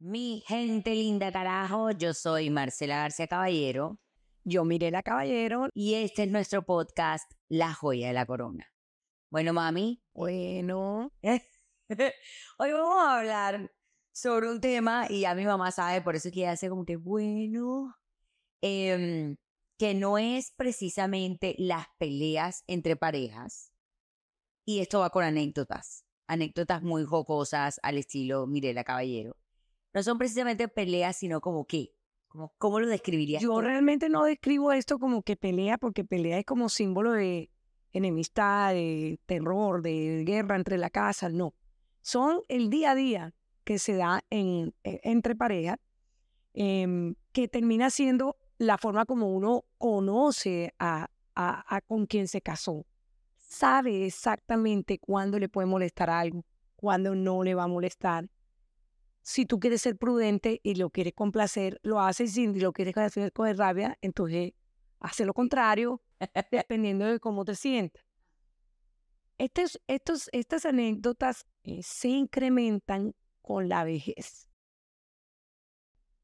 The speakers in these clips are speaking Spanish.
Mi gente linda carajo, yo soy Marcela García Caballero Yo Mirela Caballero. y este es nuestro podcast La Joya de la Corona. Bueno, mami, Bueno, hoy vamos a hablar sobre un tema y ya mi mamá sabe, por eso que ella hace como que bueno, em, que no es precisamente las peleas entre parejas. Y esto va con anécdotas, anécdotas muy jocosas al estilo Mirela Caballero. No son precisamente peleas, sino como que, como, ¿cómo lo describirías? yo tú? realmente no describo esto como que pelea, porque pelea es como símbolo de enemistad, de terror, de guerra entre la casa. No. Son el día a día que se da en, e- entre parejas, em, que termina siendo la forma como uno conoce a, a- a con quien se casó. Sabe exactamente cuándo le puede molestar algo, cuándo no le va a molestar. Si tú quieres ser prudente y lo quieres complacer, lo haces. Si lo quieres hacer con rabia, entonces hace lo contrario, dependiendo de cómo te sientas. Estas anécdotas eh, se incrementan con la vejez.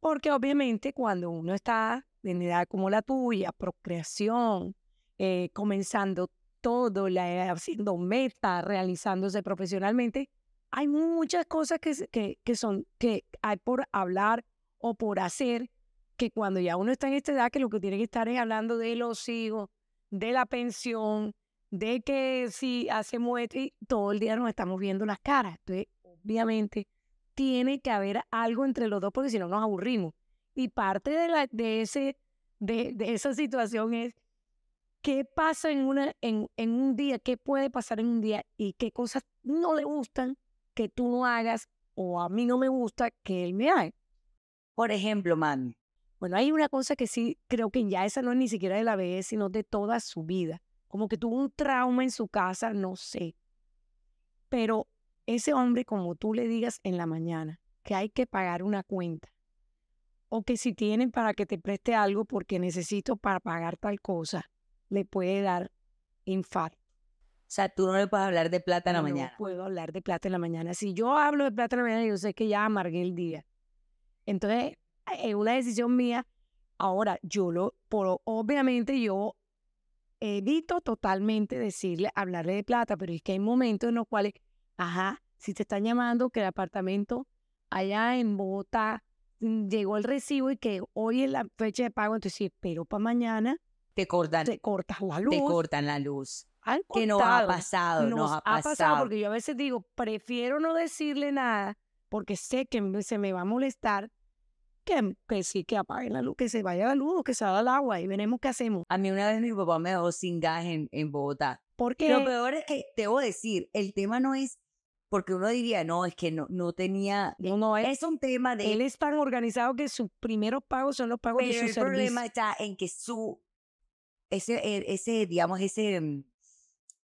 Porque obviamente cuando uno está en edad como la tuya, procreación, eh, comenzando todo, la, haciendo meta, realizándose profesionalmente, hay muchas cosas que, que, que son, que hay por hablar o por hacer, que cuando ya uno está en esta edad, que lo que tiene que estar es hablando de los hijos, de la pensión, de que si hacemos esto, y todo el día nos estamos viendo las caras. Entonces, obviamente, tiene que haber algo entre los dos, porque si no nos aburrimos. Y parte de, la, de, ese, de, de esa situación es qué pasa en, una, en, en un día, qué puede pasar en un día y qué cosas no le gustan que tú no hagas o a mí no me gusta que él me haga. Por ejemplo, mami, Bueno, hay una cosa que sí creo que ya esa no es ni siquiera de la vejez, sino de toda su vida. Como que tuvo un trauma en su casa, no sé. Pero ese hombre, como tú le digas en la mañana, que hay que pagar una cuenta, o que si tienen para que te preste algo porque necesito para pagar tal cosa, le puede dar infarto. O sea, tú no le puedes hablar de plata en la no mañana. puedo hablar de plata en la mañana. Si yo hablo de plata en la mañana, yo sé que ya amargué el día. Entonces, es una decisión mía. Ahora, yo lo, por, obviamente yo evito totalmente decirle, hablarle de plata, pero es que hay momentos en los cuales, ajá, si te están llamando que el apartamento allá en Bogotá mm, llegó el recibo y que hoy es la fecha de pago, entonces sí, pero para mañana Te cortan, te cortas la luz. te cortan la luz. Han Que nos ha pasado, nos, ha pasado. porque yo a veces digo, prefiero no decirle nada porque sé que se me va a molestar que, que sí, que apaguen la luz, que se vaya la luz que se haga el agua y veremos qué hacemos. A mí una vez mi papá me dejó sin gas en, en Bogotá. Porque Lo peor es que, debo decir, el tema no es, porque uno diría, no, es que no, no tenía, no, no, él, es un tema de, él es tan organizado que sus primeros pagos son los pagos pero de su el servicio. problema está en que su, ese, eh, ese digamos, ese, mm,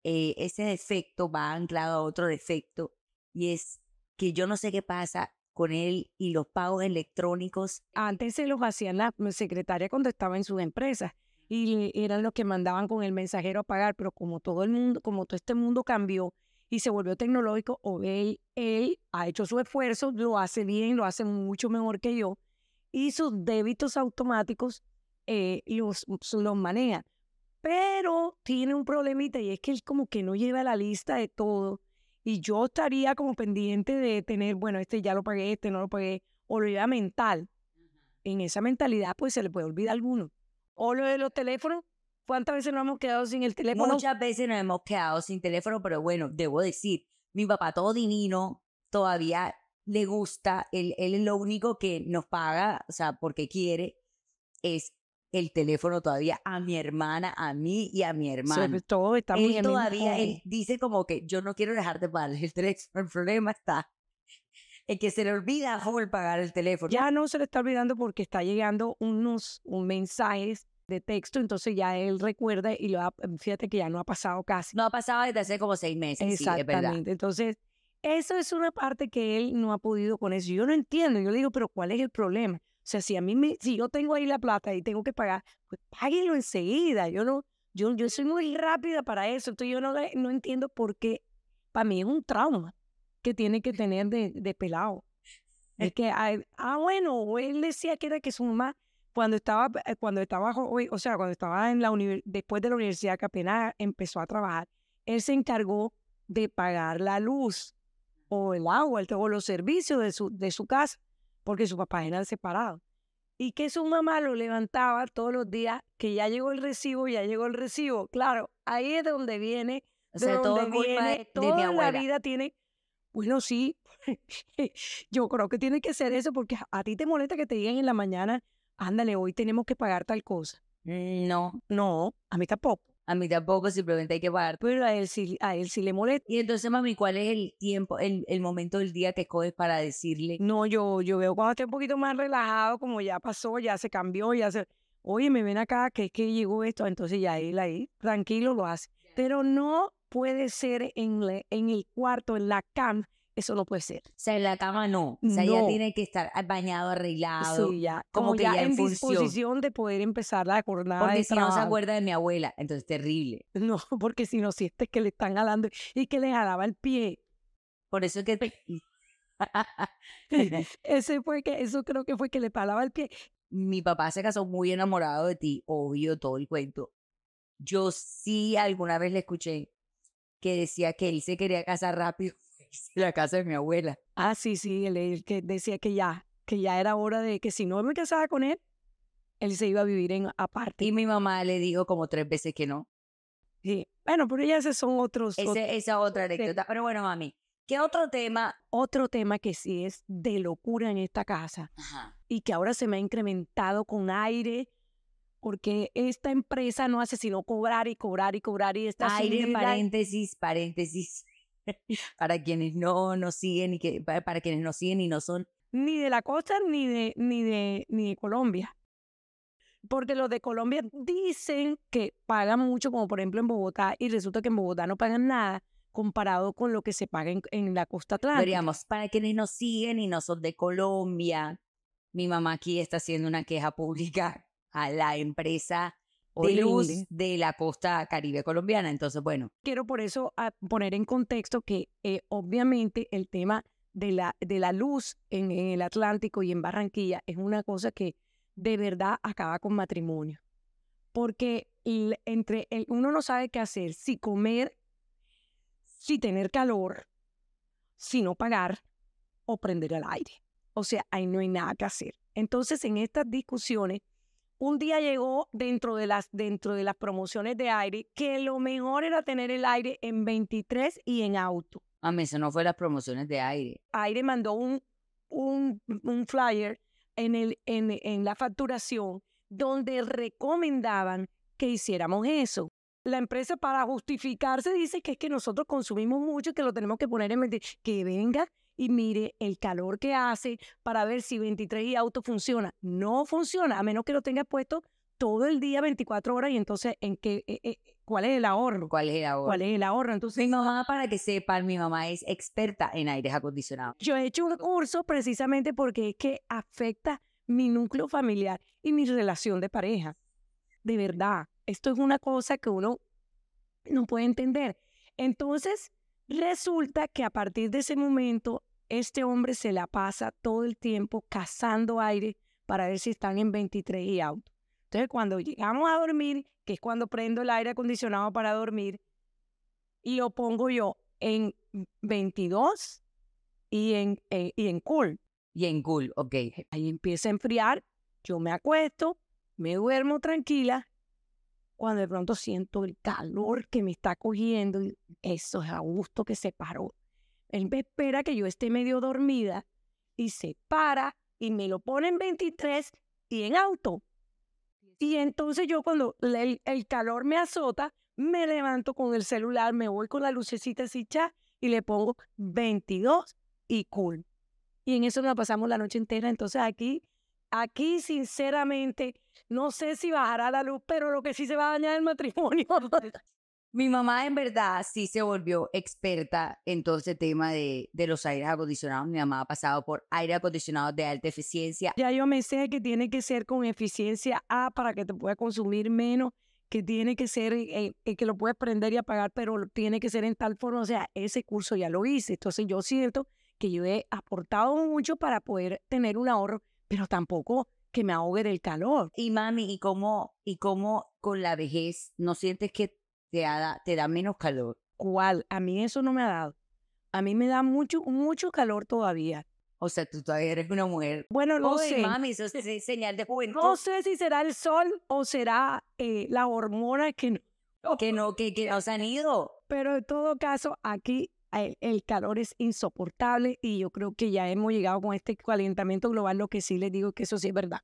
eh, ese defecto va anclado a otro defecto, y es que yo no sé qué pasa con él y los pagos electrónicos. Antes se los hacían la secretaria cuando estaba en sus empresas y eran los que mandaban con el mensajero a pagar, pero como todo el mundo, como todo este mundo cambió y se volvió tecnológico, o él, él ha hecho su esfuerzo, lo hace bien, lo hace mucho mejor que yo, y sus débitos automáticos eh, los, los maneja. Pero tiene un problemita y es que él como que no lleva la lista de todo. Y yo estaría como pendiente de tener, bueno, este ya lo pagué, este no lo pagué, o lo lleva mental. En esa mentalidad, pues se le puede olvidar alguno. O lo de los teléfonos, ¿cuántas veces nos hemos quedado sin el teléfono? Muchas veces nos hemos quedado sin teléfono, pero bueno, debo decir, mi papá todo divino, todavía le gusta, él, él es lo único que nos paga, o sea, porque quiere, es el teléfono todavía a mi hermana, a mí y a mi hermano. Sobre todo está muy él todavía él dice como que yo no quiero dejar de pagar el teléfono, el problema está en que se le olvida full pagar el teléfono. Ya no se le está olvidando porque está llegando unos un mensajes de texto, entonces ya él recuerda y lo ha- fíjate que ya no ha pasado casi. No ha pasado desde hace como seis meses, sí, es verdad. Exactamente. Entonces, eso es una parte que él no ha podido con eso. Yo no entiendo. Yo le digo, pero ¿cuál es el problema? O sea, si a mí me, si yo tengo ahí la plata y tengo que pagar, pues páguenlo enseguida. Yo no, yo, yo soy muy rápida para eso. Entonces yo no, no entiendo por qué. Para mí es un trauma que tiene que tener de, de pelado. Es que, ah, ah, bueno, él decía que era que su mamá, cuando estaba, eh, cuando estaba, o sea, cuando estaba en la después de la universidad, que apenas empezó a trabajar, él se encargó de pagar la luz o el agua, el- o los servicios de su, de su casa, porque sus papás eran separados. Y que su mamá lo levantaba todos los días, que ya llegó el recibo, ya llegó el recibo. Claro, ahí es donde viene, O de todo donde viene, de, toda mi la vida tiene, bueno, sí, yo creo que tiene que ser eso, porque a- a ti te molesta que te digan en la mañana, ándale, hoy tenemos que pagar tal cosa. Mm, No, No, a mí tampoco, a mí tampoco, simplemente hay que pagar. pero a él sí, a él sí le molesta. Y entonces, mami, ¿cuál es el tiempo, el, el momento del día que escoges para decirle? No, yo, yo veo cuando esté un poquito más relajado, como ya pasó, ya se cambió, ya se, oye, me ven acá, que es que llegó esto, entonces ya él ahí, tranquilo, lo hace. Pero no puede ser en, en el cuarto, en la cama, eso no puede ser. O sea, en la cama no. O sea, ya No. tiene que estar bañado, arreglado. Sí, ya, como como, que ya, ya en función. disposición de poder empezar la jornada Porque de si no se acuerda de mi abuela, entonces terrible. No, porque si no sientes que le están jalando y que le jalaba el pie. Por eso es que... Ese fue que, eso creo que fue que le jalaba el pie. mi papá se casó muy enamorado de ti, obvio, todo el cuento. Yo sí alguna vez le escuché que decía que él se quería casar rápido la casa de mi abuela. Ah, sí, sí, él, él que decía que ya, que ya era hora de que si no me casaba con él, él se iba a vivir en aparte. Y mi mamá le dijo como tres veces que no. Sí. Bueno, pero ya esos son otros, ot- Ese, esa otra anécdota. Pero bueno, mami, ¿qué otro tema? otro tema que sí es de locura en esta casa y que ahora se me ha incrementado con aire porque esta empresa no hace sino cobrar y cobrar y cobrar y está Aire, paréntesis, paréntesis. para quienes no nos siguen y que para, quienes nos siguen y no son ni de la costa ni de ni de ni de Colombia. Porque los de Colombia dicen que pagan mucho, como por ejemplo en Bogotá, y resulta que en Bogotá no pagan nada comparado con lo que se paga en, en la costa atlántica. Veríamos, para quienes nos siguen y no son de Colombia, mi mamá aquí está haciendo una queja pública a la empresa de luz de la costa caribe colombiana. Entonces, bueno, Quiero por eso ah, poner en contexto que eh, obviamente el tema de la, de la luz en, en el Atlántico y en Barranquilla es una cosa que de verdad acaba con matrimonio. Porque el- entre el- uno no sabe qué hacer, si comer, si tener calor, si no pagar o prender el aire. O sea, ahí no hay nada que hacer. Entonces, en estas discusiones, un día llegó dentro de las dentro de las promociones de aire que lo mejor era tener el aire en 23 y en auto. mami, eso no fue las promociones de aire. Aire mandó un, un, un flyer en, el, en, en la facturación donde recomendaban que hiciéramos eso. La empresa para justificarse dice que es que nosotros consumimos mucho y que lo tenemos que poner en 23. Que venga y mire el calor que hace para ver si 23 y auto funciona. No funciona, a menos que lo tenga puesto todo el día, 24 horas, y entonces, ¿en qué, eh, eh, ¿cuál es el ahorro? ¿Cuál es el ahora? ¿Cuál es el ahorro? Entonces, Mi mamá, para que sepan, mi mamá es experta en aires acondicionados. yo he hecho un curso precisamente porque es que afecta mi núcleo familiar y mi relación de pareja. De verdad, esto es una cosa que uno no puede entender. Entonces, resulta que a partir de ese momento, este hombre se la pasa todo el tiempo cazando aire para ver si están en 23 y auto. Entonces, cuando llegamos a dormir, que es cuando prendo el aire acondicionado para dormir, y lo pongo yo en 22 y en, eh, y en cool. Y en cool, ok. Ahí empieza a enfriar, yo me acuesto, me duermo tranquila, cuando de pronto siento el calor que me está cogiendo, y eso es a gusto que se paró. Él me espera que yo esté medio dormida y se para y me lo pone en 23 y en auto. Y entonces yo cuando el, calor me azota, me levanto con el celular, me voy con la lucecita así y le pongo 22 y cool. Y en eso nos pasamos la noche entera. Entonces aquí, aquí sinceramente, no sé si bajará la luz, pero lo que sí se va a dañar es el matrimonio. Mi mamá en verdad sí se volvió experta en todo ese tema de, de los aires acondicionados. Mi mamá ha pasado por aire acondicionado de alta eficiencia. ya yo me sé que tiene que ser con eficiencia A para que te pueda consumir menos, que tiene que ser, eh, eh, que lo puedes prender y apagar, pero tiene que ser en tal forma. O sea, ese curso ya lo hice. Entonces yo siento que yo he aportado mucho para poder tener un ahorro, pero tampoco que me ahogue del calor. Y mami, ¿y cómo, y cómo con la vejez no sientes que te da, te da menos calor? ¿Cuál? A mí eso no me ha dado. A mí me da mucho, mucho calor todavía. O sea, tú todavía eres una mujer. Bueno, no sé. mami, eso es señal de juventud. No sé si será el sol o será eh, la hormona que no. Que no, que, que nos han ido. Pero en todo caso, aquí el, el calor es insoportable y yo creo que ya hemos llegado con este calentamiento global. Lo que sí les digo es que eso sí es verdad.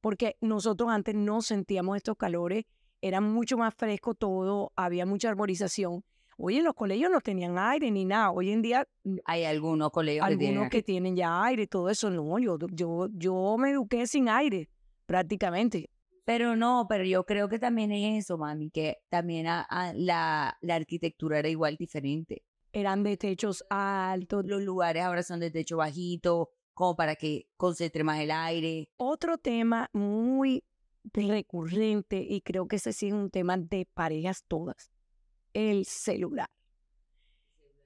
Porque nosotros antes no sentíamos estos calores, era mucho más fresco todo, había mucha arborización. Oye, en los colegios no tenían aire ni nada. Hoy en día Hay algunos colegios que tienen algunos que tienen ya aire, todo eso no. Yo, yo, yo me eduqué sin aire, prácticamente. Pero no, pero yo creo que también es eso, mami, que también a- a la, la arquitectura era igual diferente. Eran de techos altos. Los lugares ahora son de techo bajito, como para que concentre más el aire. Otro tema muy recurrente, y creo que ese sí es un tema de parejas todas, el celular.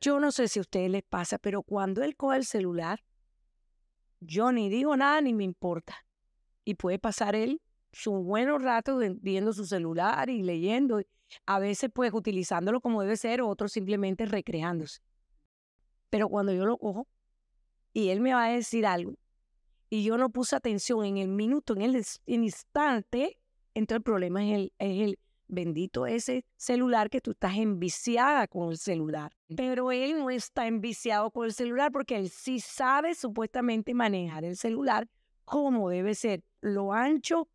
Yo no sé si a ustedes les pasa, pero cuando él coge el celular, yo ni digo nada ni me importa. Y puede pasar él su buenos ratos de- viendo su celular y leyendo, a veces pues utilizándolo como debe ser, otros simplemente recreándose. Pero cuando yo lo cojo y él me va a decir algo y yo no puse atención en el minuto, en el ins- instante, entonces el problema es el, es el bendito ese celular que tú estás enviciada con el celular. Pero él no está enviciado con el celular porque él sí sabe supuestamente manejar el celular como debe ser, lo ancho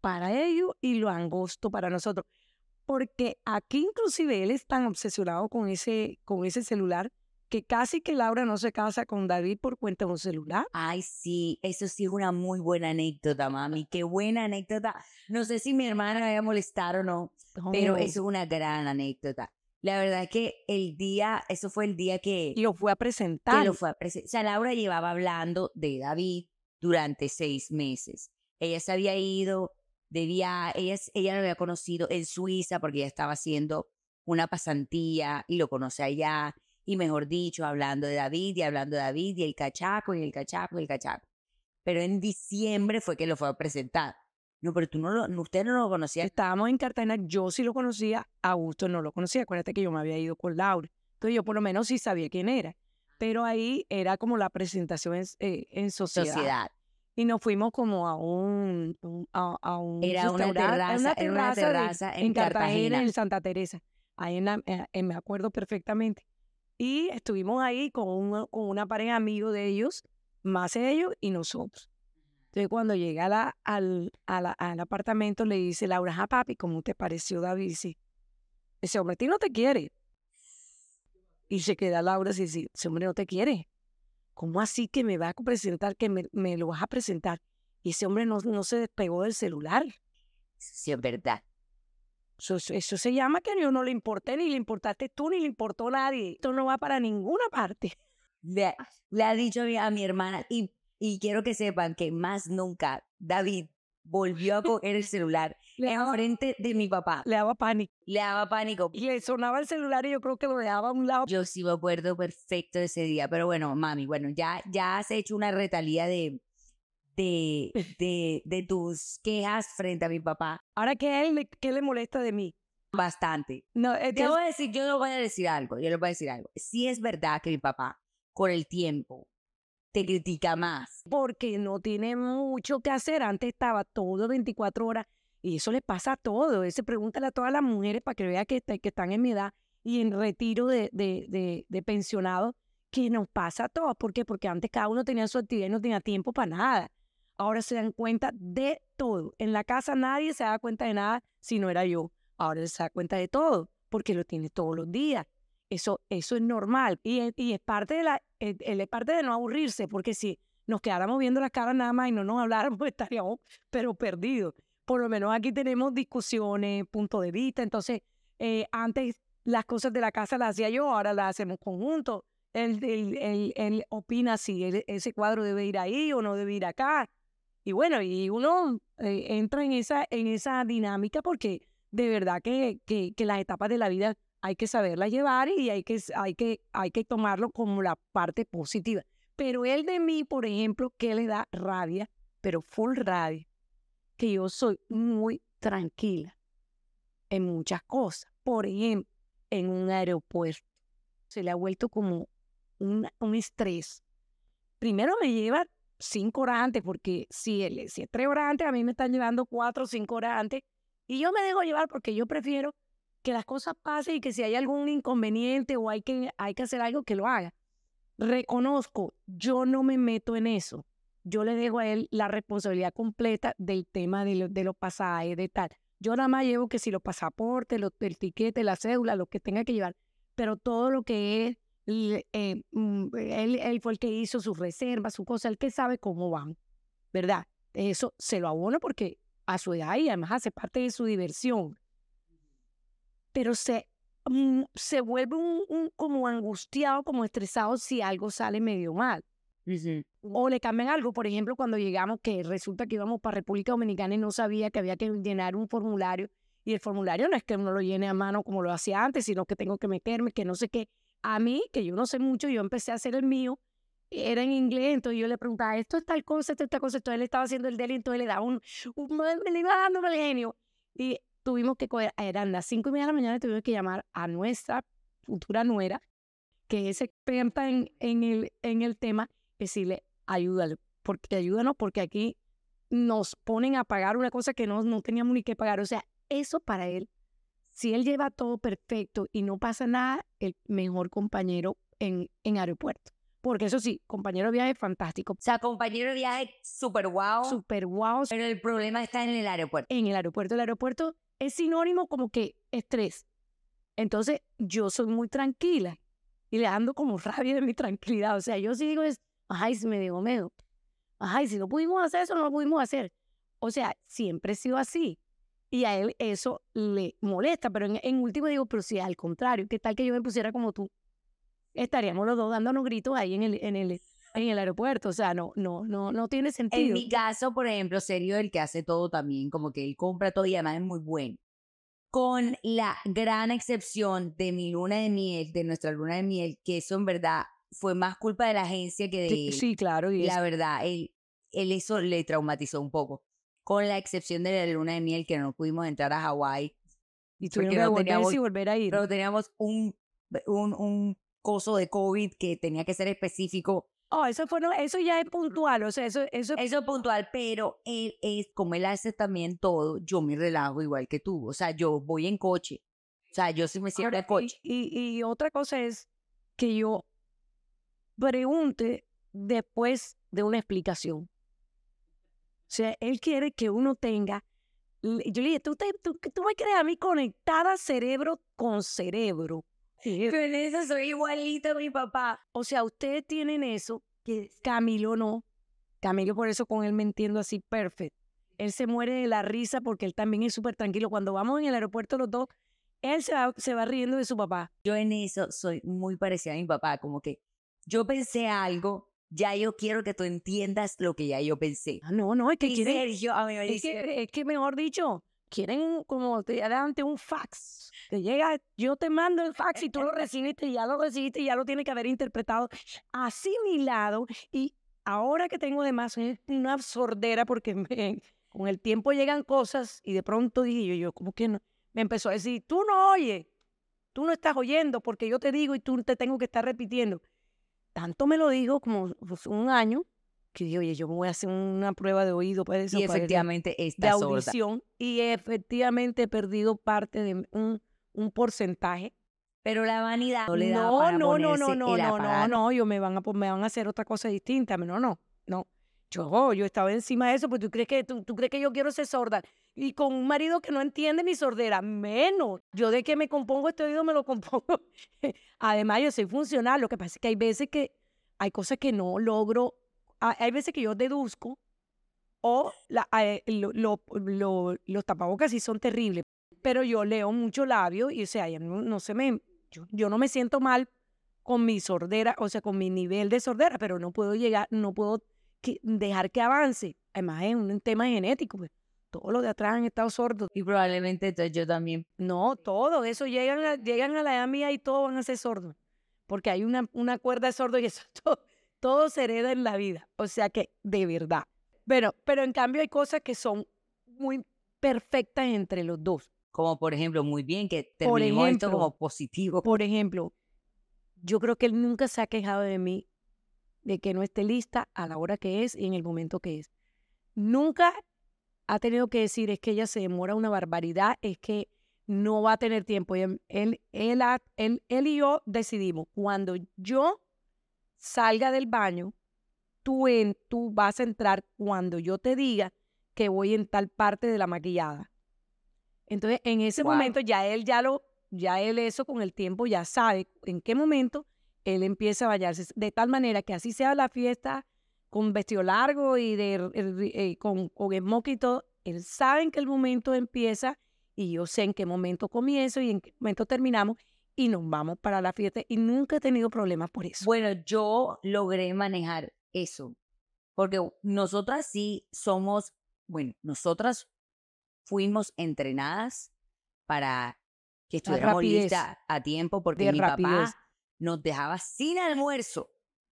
para ellos y lo angosto para nosotros. Porque aquí inclusive él es tan obsesionado con ese, con ese celular que casi que Laura no se casa con David por cuenta de un celular. Ay, sí, eso sí es una muy buena anécdota, mami. Qué buena anécdota. No sé si mi hermana me vaya a molestar o no, pero eso es una gran anécdota. La verdad es que el día, eso fue el día que, Y lo fue a presentar. que lo fue a presentar. O sea, Laura llevaba hablando de David durante seis meses. Ella se había ido de viaje, ella, ella lo había conocido en Suiza porque ella estaba haciendo una pasantía y lo conoce allá. Y mejor dicho, hablando de David y hablando de David y el cachaco y el cachaco y el cachaco. Pero en diciembre fue que lo fue a presentar. No, pero tú no lo, no- usted no lo conocía. Estábamos en Cartagena, yo sí lo conocía, Augusto no lo conocía. Acuérdate que yo me había ido con Laura. Entonces yo por lo menos sí sabía quién era. Pero ahí era como la presentación en, eh, en sociedad. Sociedad. Y nos fuimos como a un, un- a, a un Era una terraza, era una de- terraza en Cartagena. en Santa Teresa. Ahí en la- eh, eh, me acuerdo perfectamente. Y estuvimos ahí con, un- con una pareja amigo de ellos, más ellos y nosotros. Entonces, cuando llega la- al, a la- al apartamento, le dice Laura, ah, papi, ¿cómo te pareció David? Dice, ese hombre a ti no te quiere. Y se queda Laura y dice, ese hombre no te quiere. ¿Cómo así que me vas a presentar, que me, me lo vas a presentar? Y ese hombre no, no se despegó del celular. Sí, es verdad. Eso, eso- eso se llama que yo no le importé, ni le importaste tú, ni le importó nadie. Esto no va para ninguna parte. Le, le ha dicho a mi, a mi hermana y, y quiero que sepan que más nunca David volvió a coger el celular Le en daba, frente de mi papá. le daba pánico. Le daba pánico. Y le sonaba el celular y yo creo que lo dejaba a un lado. Yo sí me acuerdo perfecto de ese día, pero bueno, mami, bueno, ya, ya has hecho una retalía de, de, de, de tus quejas frente a mi papá. Ahora, ¿qué, él, le- qué le molesta de mí? Bastante. No, es que Te voy a decir, yo le voy a decir algo, yo le voy a decir algo. Sí es verdad que mi papá, con el tiempo, te critica más. porque no tiene mucho que hacer. Antes estaba todo 24 horas y eso le pasa a todo. Ese pregúntale a todas las mujeres para que vea que, están en mi edad y en retiro de, de, de, de pensionado, que nos pasa a todos. ¿Por qué? Porque antes cada uno tenía su actividad y no tenía tiempo para nada. Ahora se dan cuenta de todo. En la casa nadie se da cuenta de nada si no era yo. Ahora se da cuenta de todo porque lo tiene todos los días. Eso, eso es normal y, es- y es parte de la, es, es parte de no aburrirse, porque si nos quedáramos viendo las caras nada más y no nos habláramos, estaríamos pero perdidos. Por lo menos aquí tenemos discusiones, punto de vista. Entonces, eh, antes las cosas de la casa las hacía yo, ahora las hacemos conjuntos. Él, él, él- él opina si el- ese cuadro debe ir ahí o no debe ir acá. Y bueno, y uno eh, entra en esa, en esa dinámica porque de verdad que, que las etapas de la vida hay que saberlas llevar y hay que, hay, que, hay que tomarlo como la parte positiva. Pero él de mí, por ejemplo, que le da rabia, pero full rabia, que yo soy muy tranquila en muchas cosas. Por ejemplo, en un aeropuerto. Se le ha vuelto como un, un estrés. Primero me lleva cinco horas antes, porque si, él, si es tres horas antes, a mí me están llevando cuatro o cinco horas antes. Y yo me dejo llevar porque yo prefiero que las cosas pasen y que si hay algún inconveniente o hay que, hay que hacer algo, que lo haga. Reconozco, yo no me meto en eso. Yo le dejo a él la responsabilidad completa del tema de, de los pasajes, de tal. Yo nada más llevo que si los pasaportes, los, el tiquete, la cédula, lo que tenga que llevar. Pero todo lo que es, eh, mm, él, él fue el que hizo sus reservas, su cosa, el que sabe cómo van, ¿verdad? Eso se lo abono porque a su edad y además hace parte de su diversión pero se, mm, se vuelve un, como angustiado, como estresado si algo sale medio mal. O le cambian algo, por ejemplo, cuando llegamos, que resulta que íbamos para República Dominicana y no sabía que había que llenar un formulario. Y el formulario no es que uno lo llene a mano como lo hacía antes, sino que tengo que meterme, que no sé qué. A mí, que yo no sé mucho, yo empecé a hacer el mío, era en inglés, entonces yo le preguntaba, esto es tal cosa, esto es tal cosa, entonces él estaba haciendo el deli, entonces le daba un, un me le iba dando el genio. Y tuvimos que coger, eran las cinco y media de la mañana, tuvimos que llamar a nuestra futura nuera, que es experta en, en, el, en el tema, decirle, ayúdale, porque ayúdanos, porque aquí nos ponen a pagar una cosa que no, no teníamos ni que pagar. O sea, eso para él, si él lleva todo perfecto y no pasa nada, el mejor compañero en, en aeropuerto. Porque eso sí, compañero de viaje fantástico. O sea, compañero de viaje súper guau. Súper guau. Pero el problema está en el aeropuerto. En el aeropuerto. El aeropuerto es sinónimo como que estrés. Entonces, yo soy muy tranquila y le ando como rabia de mi tranquilidad. O sea, yo sí digo, es, ay, si me dio miedo. Ay, si no pudimos hacer eso, no lo pudimos hacer. O sea, siempre he sido así. Y a él eso le molesta, pero en, último digo, pero si al contrario, ¿qué tal que yo me pusiera como tú? Estaríamos los dos dándonos gritos ahí en el, en el, en el aeropuerto. O sea, no, no, no, no tiene sentido. En mi caso, por ejemplo, serio, el que hace todo también, como que él compra todo y además es muy bueno. Con la gran excepción de mi luna de miel, de nuestra luna de miel, que eso en verdad fue más culpa de la agencia que de él. Sí, claro. Y la verdad, él, él eso le traumatizó un poco. Con la excepción de la luna de miel, que no pudimos entrar a Hawái. Y tuvimos que teníamos, y volver a ir. Pero teníamos un, un, un coso de COVID que tenía que ser específico Oh, eso fue, eso ya es puntual, o sea, eso, eso... Eso es puntual, pero él es, como él hace también todo, yo me relajo igual que tú, o sea, yo voy en coche, o sea, yo sí me siento en coche. Y, y, otra cosa es que yo pregunte después de una explicación. O sea, él quiere que uno tenga... Yo le dije, tú, tú, tú me crees a mí conectada cerebro con cerebro. Sí. Con eso soy igualito a mi papá. O sea, ustedes tienen eso, que Camilo no. Camilo por eso con él me entiendo así perfecto. Él se muere de la risa porque él también es súper tranquilo. Cuando vamos en el aeropuerto los dos, él se va, se va riendo de su papá. Yo en eso soy muy parecida a mi papá, como que yo pensé algo, ya yo quiero que tú entiendas lo que ya yo pensé. Ah, no, no, es que quiere, Sergio, a mí me es, que, es que mejor dicho, quieren como te adelante un fax. Te llega, yo te mando el fax y tú lo recibiste ya lo recibiste ya lo tienes que haber interpretado asimilado. Y ahora que tengo de más es una sordera porque con el tiempo llegan cosas y de pronto dije yo, yo como que no, me empezó a decir, tú no oyes, tú no estás oyendo porque yo te digo y tú te tengo que estar repitiendo. Tanto me lo digo como pues, un año que dije, oye, yo me voy a hacer una prueba de oído para eso. Y efectivamente está de audición. Y efectivamente he perdido parte de un, un porcentaje. Pero la vanidad no le da no, para no, no, no, no, no, no, no, yo me van a me van a hacer otra cosa distinta, no, no, no. Yo, yo estaba encima de eso, pues tú crees que tú, tú crees que yo quiero ser sorda y con un marido que no entiende mi sordera, menos. Yo de que me compongo este oído me lo compongo. Además, yo soy funcional, lo que pasa es que hay veces que hay cosas que no logro hay veces que yo deduzco o la, eh, los tapabocas sí son terribles, pero yo leo mucho labio y o sea, no, se me, yo, no me siento mal con mi sordera, o sea, con mi nivel de sordera, pero no puedo llegar, no puedo dejar que avance. Además es un tema genético, pues. Todos los de atrás han estado sordos. Y probablemente entonces yo también. No, todo eso llegan a, llegan a la edad mía y todos van a ser sordos. Porque hay una, una cuerda de sordo y eso todo todo se hereda en la vida. O sea que, de verdad. Pero, pero en cambio hay cosas que son muy perfectas entre los dos. Como por ejemplo, muy bien que terminó esto como positivo. Por ejemplo, yo creo que él nunca se ha quejado de mí de que no esté lista a la hora que es y en el momento que es. Nunca ha tenido que decir es que ella se demora una barbaridad, es que no va a tener tiempo. Y Él, él, él- él y yo decidimos, cuando yo salga del baño, tú, en, tú vas a entrar cuando yo te diga que voy en tal parte de la maquillada. Entonces, en ese momento ya él ya lo, ya él eso con el tiempo ya sabe en qué momento él empieza a bañarse. De tal manera que así sea la fiesta con vestido largo y de, eh, con, con smoking y todo, él sabe en qué momento empieza y yo sé en qué momento comienzo y en qué momento terminamos y nos vamos para la fiesta y nunca he tenido problemas por eso. Bueno, yo logré manejar eso. Porque nosotras sí somos, bueno, nosotras fuimos entrenadas para que estuviéramos listas a tiempo porque De mi rapidez. papá nos dejaba sin almuerzo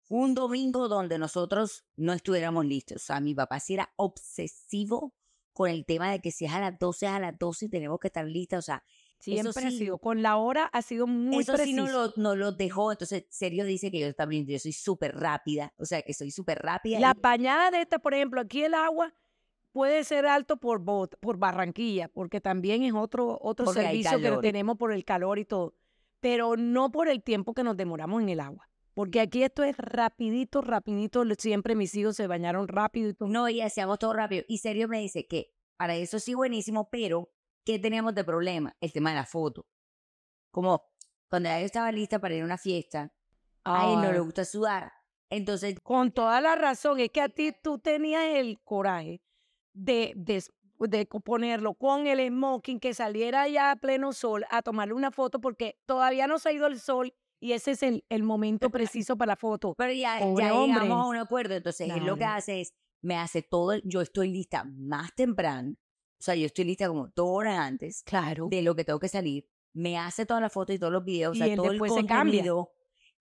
un domingo donde nosotros no estuviéramos listos. O sea, mi papá sí era obsesivo con el tema de que si es a las 12, es a las 12 y tenemos que estar listas. O sea, Siempre ha sí. sido, con la hora ha sido muy eso sí preciso. no lo, no lo dejó. Entonces, Sergio dice que yo también, yo soy súper rápida. O sea, que soy súper rápida. La y- bañada de esta, por ejemplo, aquí el agua puede ser alto por, Bot- por Barranquilla, porque también es otro, otro Porque servicio que tenemos por el calor y todo, pero no por el tiempo que nos demoramos en el agua. Porque aquí esto es rapidito, rapidito. Siempre mis hijos se bañaron rápido y todo. No, y hacíamos todo rápido. Y Sergio me dice que para eso sí buenísimo, pero ¿qué teníamos de problema? El tema de la foto. Como cuando yo estaba lista para ir a una fiesta, a él no le Ay, gusta sudar. Entonces, Con toda la razón, es que a ti tú tenías el coraje de, de, de ponerlo con el smoking, que saliera ya a pleno sol a tomarle una foto porque todavía no se ha ido el sol y ese es el, el momento preciso para la foto. pero ya, Pobre ya hombre. llegamos a un acuerdo. Entonces, él lo que Claro. hace es, me hace todo, yo estoy lista más temprano. O sea, yo estoy lista como dos horas antes Claro. de lo que tengo que salir. Me hace todas las fotos y todos los videos, o Y sea, él todo el contenido.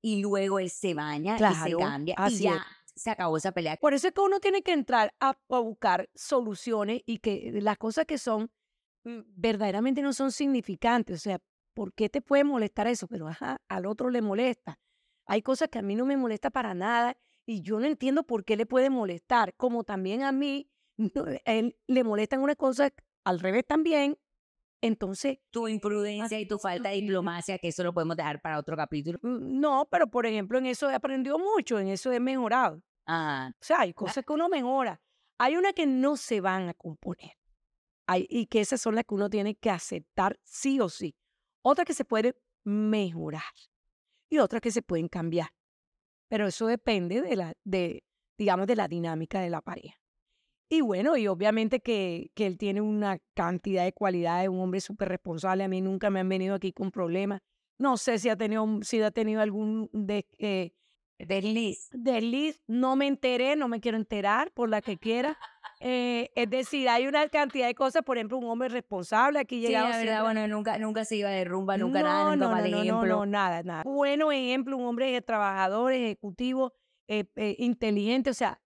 Y luego él se baña y se Claro, cambia. Y ya es. se acabó esa pelea. Por eso es que uno tiene que entrar a, a buscar soluciones y que las cosas que son mm, verdaderamente no son significantes. O sea, ¿por qué te puede molestar eso? Pero ajá, al otro le molesta. Hay cosas que a mí no me molesta para nada y yo no entiendo por qué le puede molestar. Como también a mí no, él le molestan unas cosas al revés también. Entonces, tu imprudencia y tu falta de diplomacia, que eso lo podemos dejar para otro capítulo. mm, no, pero por ejemplo, en eso he aprendido mucho, en eso he mejorado. Ah, O sea, hay cosas que uno mejora. Hay unas que no se van a componer. Hay, y que esas son las que uno tiene que aceptar sí o sí. Otras que se pueden mejorar y otras que se pueden cambiar. Pero eso depende de la, de, digamos, de la dinámica de la pareja. Y bueno, y obviamente que, que él tiene una cantidad de cualidades, un hombre súper responsable. A mí nunca me han venido aquí con problemas. No sé si ha tenido, si ha tenido algún de, eh, desliz. desliz, no me enteré, no me quiero enterar por la que quiera. Eh, es decir, hay una cantidad de cosas, por ejemplo, un hombre responsable aquí Sí, llegado la verdad, siempre- bueno, nunca, nunca se iba de rumba, nunca no, nada, nunca no, mal no, no, ejemplo. no, nada, nada. Bueno ejemplo, un hombre trabajador, ejecutivo, eh, eh, inteligente, o sea,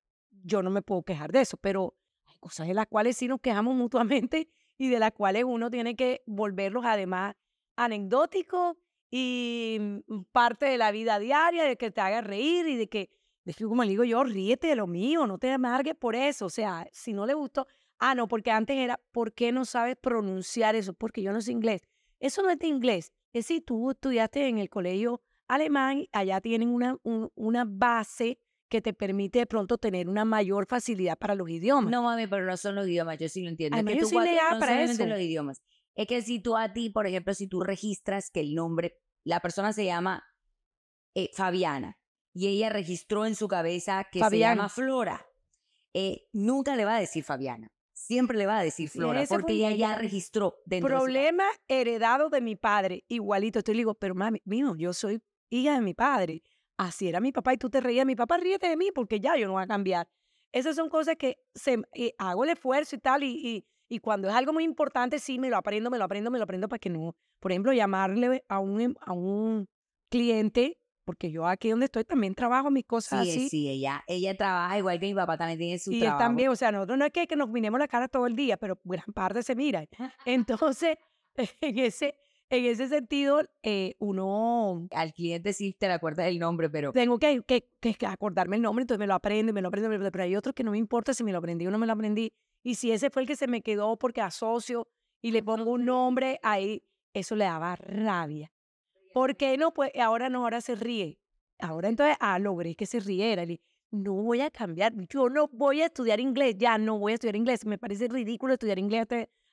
yo no me puedo quejar de eso, pero hay cosas de las cuales sí nos quejamos mutuamente y de las cuales uno tiene que volverlos además anecdóticos y mm, parte de la vida diaria, de que te haga reír y de que, de como le digo yo, ríete de lo mío, no te amargues por eso, o sea, si no le gustó, ah, no, porque antes era, ¿por qué no sabes pronunciar eso? Porque yo no sé inglés. Eso no es de inglés, es si tú estudiaste en el colegio alemán, allá tienen una, un- una base que te permite de pronto tener una mayor facilidad para los idiomas. No mami, pero no son los idiomas, yo sí lo entiendo. Es que yo tú soy no para eso. los idiomas. Es que si tú a ti, por ejemplo, si tú registras que el nombre, la persona se llama eh, Fabiana y ella registró en su cabeza que se llama Flora, eh, nunca le va a decir Fabiana. Siempre le va a decir Flora, porque ella ya registró dentro de su Problema heredado de mi padre, igualito. Entonces le digo, pero mami, mío, yo soy hija de mi padre. Así era mi papá y tú te reías. Mi papá ríete de mí porque ya yo no voy a cambiar. Esas son cosas que se, eh, hago el esfuerzo y tal. Y, y, y cuando es algo muy importante, sí, me lo aprendo, me lo aprendo, me lo aprendo para que no. Por ejemplo, llamarle a un, em- a un cliente porque yo aquí donde estoy también trabajo mis cosas Sí, así. sí, ella, ella trabaja igual que mi papá también tiene su y él trabajo. también, o sea, nosotros no es que, que nos miremos la cara todo el día, pero gran parte se mira. Entonces, en ese, en ese sentido, eh, uno Al cliente sí te le acuerdas el nombre, pero tengo que, que, que acordarme el nombre, entonces me lo aprendo me lo aprendo, me lo- pero hay otros que no me importa si me lo aprendí o no me lo aprendí. Y si ese fue el que se me quedó porque asocio y le pongo un nombre ahí, eso le daba rabia. ¿Por qué no? Pues ahora no, ahora se ríe. Ahora entonces, ah, logré que se riera. Le- no voy a cambiar, yo no voy a estudiar inglés, ya no voy a estudiar inglés. Me parece ridículo estudiar inglés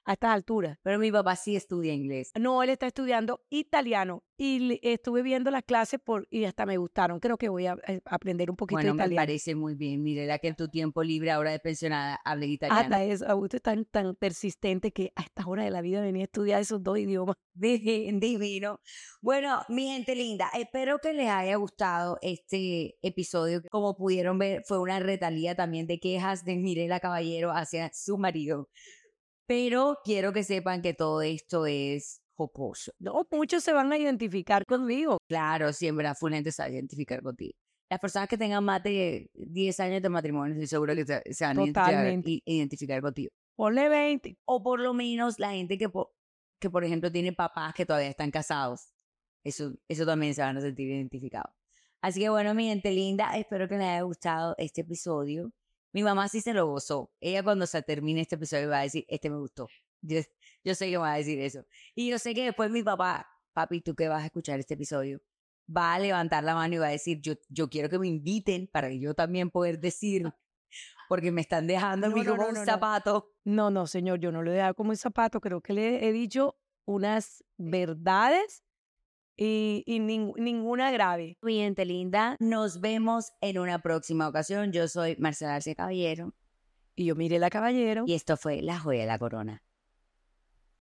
a, estas alturas. pero mi papá sí estudia inglés. No, él está estudiando italiano y estuve viendo las clases por, y hasta me gustaron. Creo que voy a, eh, aprender un poquito Bueno, de me italiano. parece muy bien. Mirela que en tu tiempo libre, ahora de pensionada, hables italiano. Hasta eso, Augusto es tan, tan persistente que a esta hora de la vida venía a estudiar esos dos idiomas. Divi- Divino. Bueno, mi gente linda, espero que les haya gustado este episodio. Como pudieron ver, fue una retalía también de quejas de Mirela Caballero hacia su marido. Pero quiero que sepan que todo esto es jocoso. No, muchos se van a identificar conmigo. Claro, siempre la full gente se va a identificar contigo. Las personas que tengan más de 10 años de matrimonio, estoy seguro que se, se van a identificar, Totalmente. identificar contigo. Ponle 20. O por lo menos la gente que, po- que por ejemplo, tiene papás que todavía están casados. Eso, eso también se van a sentir identificados. Así que bueno, mi gente linda, espero que les haya gustado este episodio. Mi mamá sí se lo gozó. Ella cuando se termine este episodio va a decir, este me gustó. Yo, yo sé que va a decir eso. Y yo sé que después mi papá, papi, tú que vas a escuchar este episodio, va a levantar la mano y va a decir, yo, yo quiero que me inviten para que yo también poder decir, porque me están dejando a No, mí no, como no, un no, zapato. No, no, señor, yo no le he dado como un zapato. Creo que le he dicho unas verdades y, y nin- ninguna grave. Gente linda, nos vemos en una próxima ocasión. Yo soy Marcela Arce Caballero Y yo miré la caballero. y esto fue La Joya de la Corona.